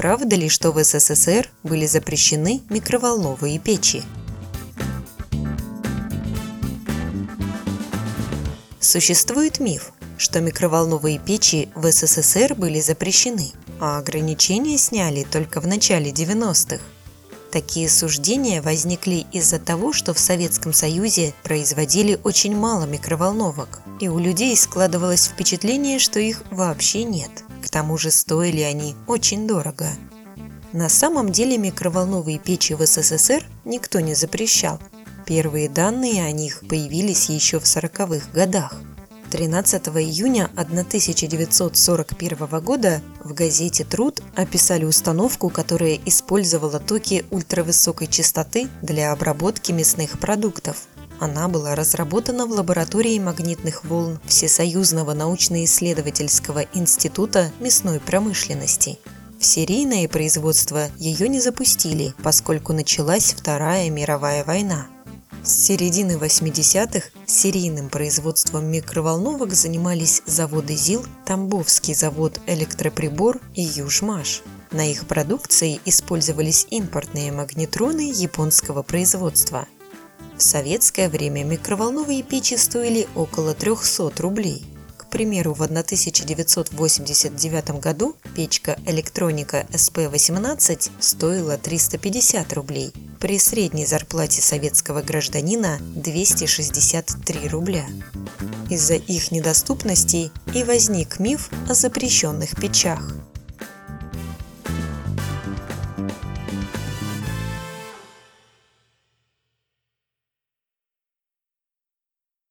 Правда ли, что в СССР были запрещены микроволновые печи? Существует миф, что микроволновые печи в СССР были запрещены, а ограничения сняли только в начале 90-х. Такие суждения возникли из-за того, что в Советском Союзе производили очень мало микроволновок, и у людей складывалось впечатление, что их вообще нет. К тому же стоили они очень дорого. На самом деле микроволновые печи в СССР никто не запрещал. Первые данные о них появились еще в 40-х годах. 13 июня 1941 года в газете «Труд» описали установку, которая использовала токи ультравысокой частоты для обработки мясных продуктов. Она была разработана в лаборатории магнитных волн Всесоюзного научно-исследовательского института мясной промышленности. В серийное производство ее не запустили, поскольку началась Вторая мировая война. С середины 80-х серийным производством микроволновок занимались заводы ЗИЛ, Тамбовский завод «Электроприбор» и «Южмаш». На их продукции использовались импортные магнетроны японского производства. В советское время микроволновые печи стоили около 300 рублей. К примеру, в 1989 году печка электроника SP-18 стоила 350 рублей, при средней зарплате советского гражданина 263 рубля. Из-за их недоступности и возник миф о запрещенных печах.